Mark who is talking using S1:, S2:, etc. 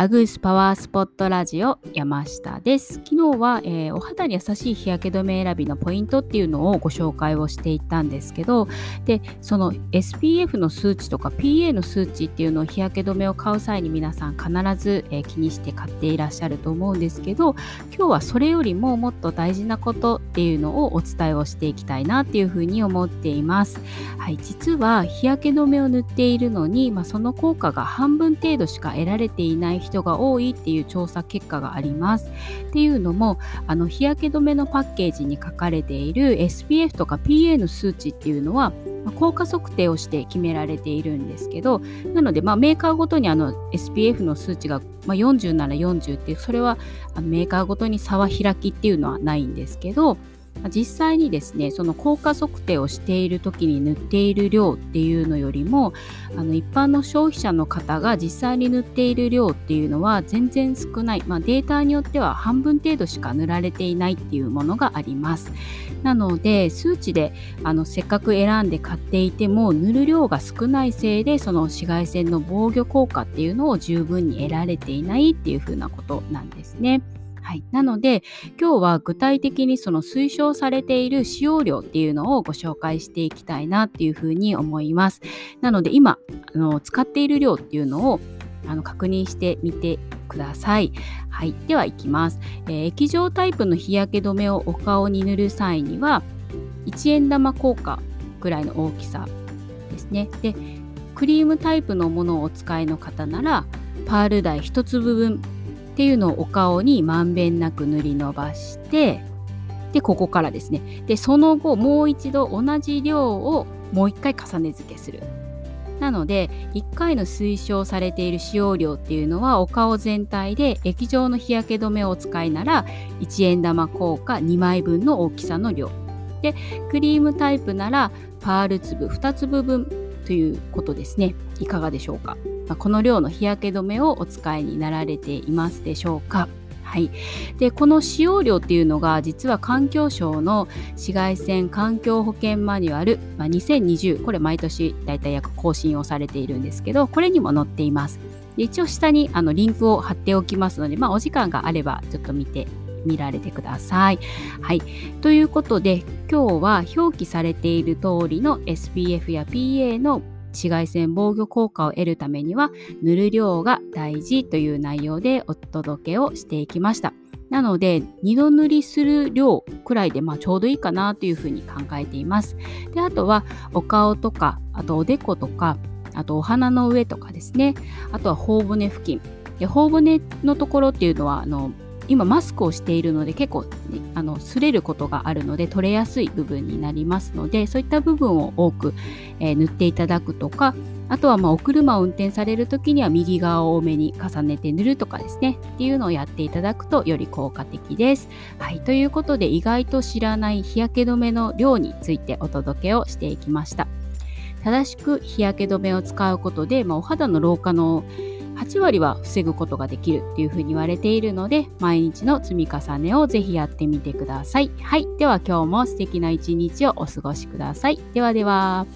S1: アグースパワースポットラジオ山下です。昨日は、えー、お肌に優しい日焼け止め選びのポイントっていうのをご紹介をしていったんですけど、で、その SPF の数値とか PA の数値っていうのを日焼け止めを買う際に皆さん必ず、えー、気にして買っていらっしゃると思うんですけど、今日はそれよりももっと大事なことっていうのをお伝えをしていきたいなっていうふうに思っています。はい、実は日焼け止めを塗っているのに、まあ、その効果が半分程度しか得られていない人が多いっていう調査結果があります。っていうのもあの日焼け止めのパッケージに書かれている SPF とか PA の数値っていうのは効果測定をして決められているんですけどなので、まあ、メーカーごとにあの SPF の数値が、まあ、40なら40ってそれはメーカーごとに差は開きっていうのはないんですけど実際にですねその効果測定をしている時に塗っている量っていうのよりもあの一般の消費者の方が実際に塗っている量っていうのは全然少ない、まあ、データによっては半分程度しか塗られていないっていうものがありますなので数値であのせっかく選んで買っていても塗る量が少ないせいでその紫外線の防御効果っていうのを十分に得られていないっていうふうなことなんですね。はい、なので今日は具体的にその推奨されている使用量っていうのをご紹介していきたいなっていうふうに思います。なので今あの使っている量っていうのをあの確認してみてください。はい、ではいきます、えー、液状タイプの日焼け止めをお顔に塗る際には1円玉効果ぐらいの大きさですね。でクリームタイプのものをお使いの方ならパール台1粒分っていうのをお顔にまんべんなく塗り伸ばしてでここからですね。でその後もう一度同じ量をもう一回重ね付けする。なので1回の推奨されている使用量っていうのはお顔全体で液状の日焼け止めをお使いなら1円玉硬貨2枚分の大きさの量。でクリームタイプならパール粒2粒分ということですね。いかがでしょうか？まあ、この量の日焼け止めをお使いになられていますでしょうか？はい、でこの使用量っていうのが実は環境省の紫外線環境保険マニュアル、まあ、2020これ毎年だいたい約更新をされているんですけどこれにも載っていますで一応下にあのリンクを貼っておきますので、まあ、お時間があればちょっと見て見られてください。はい。ということで、今日は表記されている通りの SPF や PA の紫外線防御効果を得るためには塗る量が大事という内容でお届けをしていきました。なので2度塗りする量くらいでまあちょうどいいかなというふうに考えています。であとはお顔とかあとおでことかあとお鼻の上とかですねあとは頬骨付近で頬骨のところっていうのはあの今マスクをしているので結構、ね、あの擦れることがあるので取れやすい部分になりますのでそういった部分を多く、えー、塗っていただくとかあとはまあお車を運転される時には右側を多めに重ねて塗るとかですねっていうのをやっていただくとより効果的です。はい、ということで意外と知らない日焼け止めの量についてお届けをしていきました。正しく日焼け止めを使うことで、まあ、お肌の老化の8割は防ぐことができるっていうふうに言われているので毎日の積み重ねをぜひやってみてください。はい。では今日も素敵な一日をお過ごしください。ではでは。